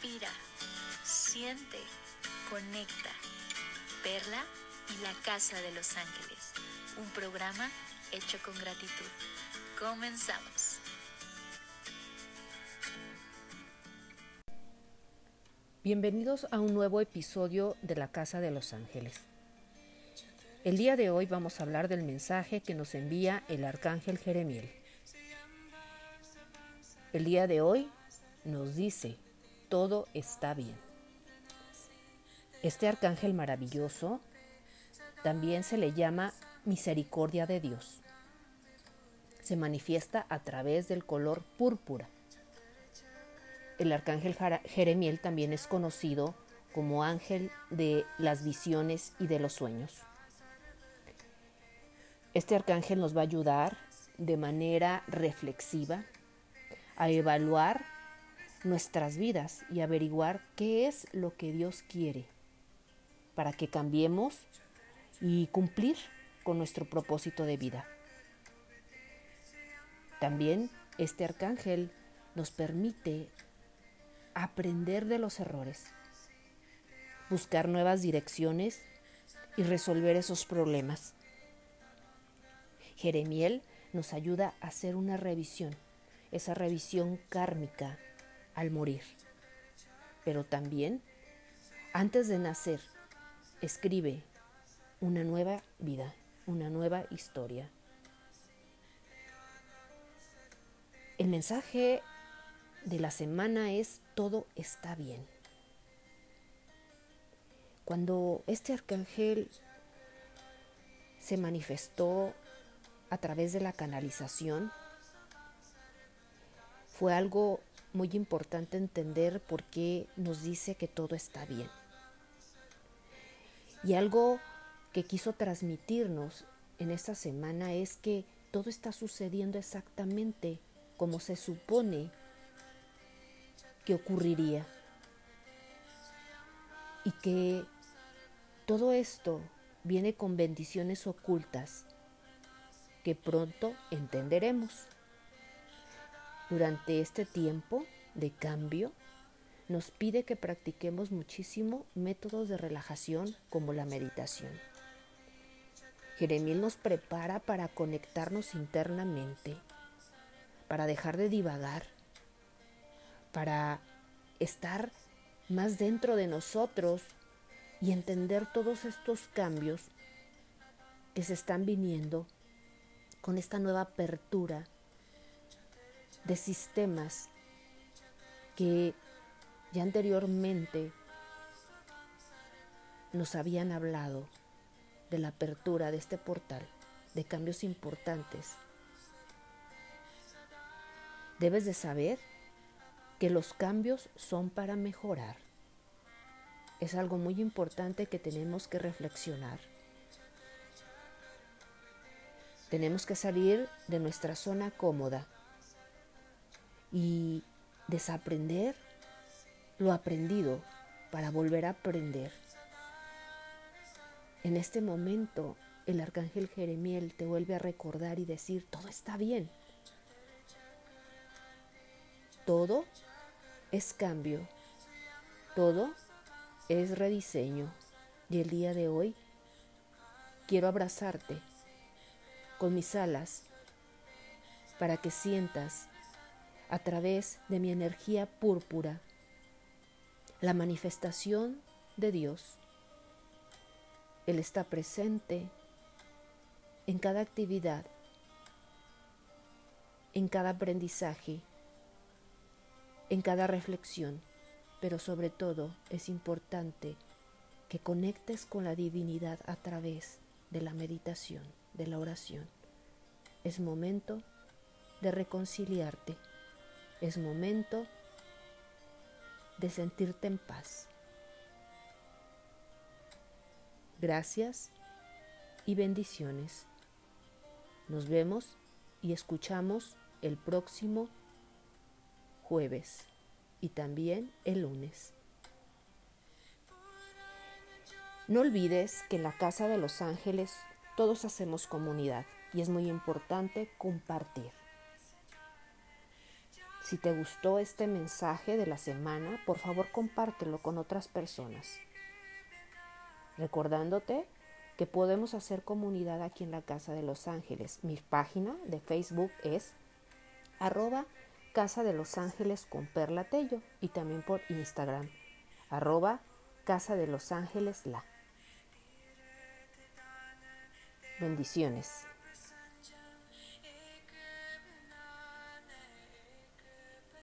Respira, siente, conecta. Perla y la Casa de los Ángeles. Un programa hecho con gratitud. Comenzamos. Bienvenidos a un nuevo episodio de la Casa de los Ángeles. El día de hoy vamos a hablar del mensaje que nos envía el arcángel Jeremiel. El día de hoy nos dice, todo está bien. Este arcángel maravilloso también se le llama misericordia de Dios. Se manifiesta a través del color púrpura. El arcángel Jeremiel también es conocido como ángel de las visiones y de los sueños. Este arcángel nos va a ayudar de manera reflexiva a evaluar nuestras vidas y averiguar qué es lo que Dios quiere para que cambiemos y cumplir con nuestro propósito de vida. También este arcángel nos permite aprender de los errores, buscar nuevas direcciones y resolver esos problemas. Jeremiel nos ayuda a hacer una revisión, esa revisión kármica al morir. Pero también, antes de nacer, escribe una nueva vida, una nueva historia. El mensaje de la semana es todo está bien. Cuando este arcángel se manifestó a través de la canalización, fue algo muy importante entender por qué nos dice que todo está bien. Y algo que quiso transmitirnos en esta semana es que todo está sucediendo exactamente como se supone que ocurriría. Y que todo esto viene con bendiciones ocultas que pronto entenderemos. Durante este tiempo de cambio, nos pide que practiquemos muchísimo métodos de relajación como la meditación. Jeremiel nos prepara para conectarnos internamente, para dejar de divagar, para estar más dentro de nosotros y entender todos estos cambios que se están viniendo con esta nueva apertura de sistemas que ya anteriormente nos habían hablado de la apertura de este portal, de cambios importantes. Debes de saber que los cambios son para mejorar. Es algo muy importante que tenemos que reflexionar. Tenemos que salir de nuestra zona cómoda y desaprender lo aprendido para volver a aprender. En este momento, el arcángel Jeremiel te vuelve a recordar y decir, todo está bien. Todo es cambio. Todo es rediseño. Y el día de hoy quiero abrazarte con mis alas para que sientas a través de mi energía púrpura la manifestación de Dios. Él está presente en cada actividad, en cada aprendizaje, en cada reflexión, pero sobre todo es importante que conectes con la divinidad a través de la meditación, de la oración. Es momento de reconciliarte, es momento de sentirte en paz. Gracias y bendiciones. Nos vemos y escuchamos el próximo jueves y también el lunes. No olvides que en la Casa de los Ángeles todos hacemos comunidad y es muy importante compartir. Si te gustó este mensaje de la semana, por favor compártelo con otras personas. Recordándote que podemos hacer comunidad aquí en la Casa de los Ángeles. Mi página de Facebook es arroba Casa de los Ángeles con Perla Tello y también por Instagram arroba Casa de los Ángeles La. Bendiciones.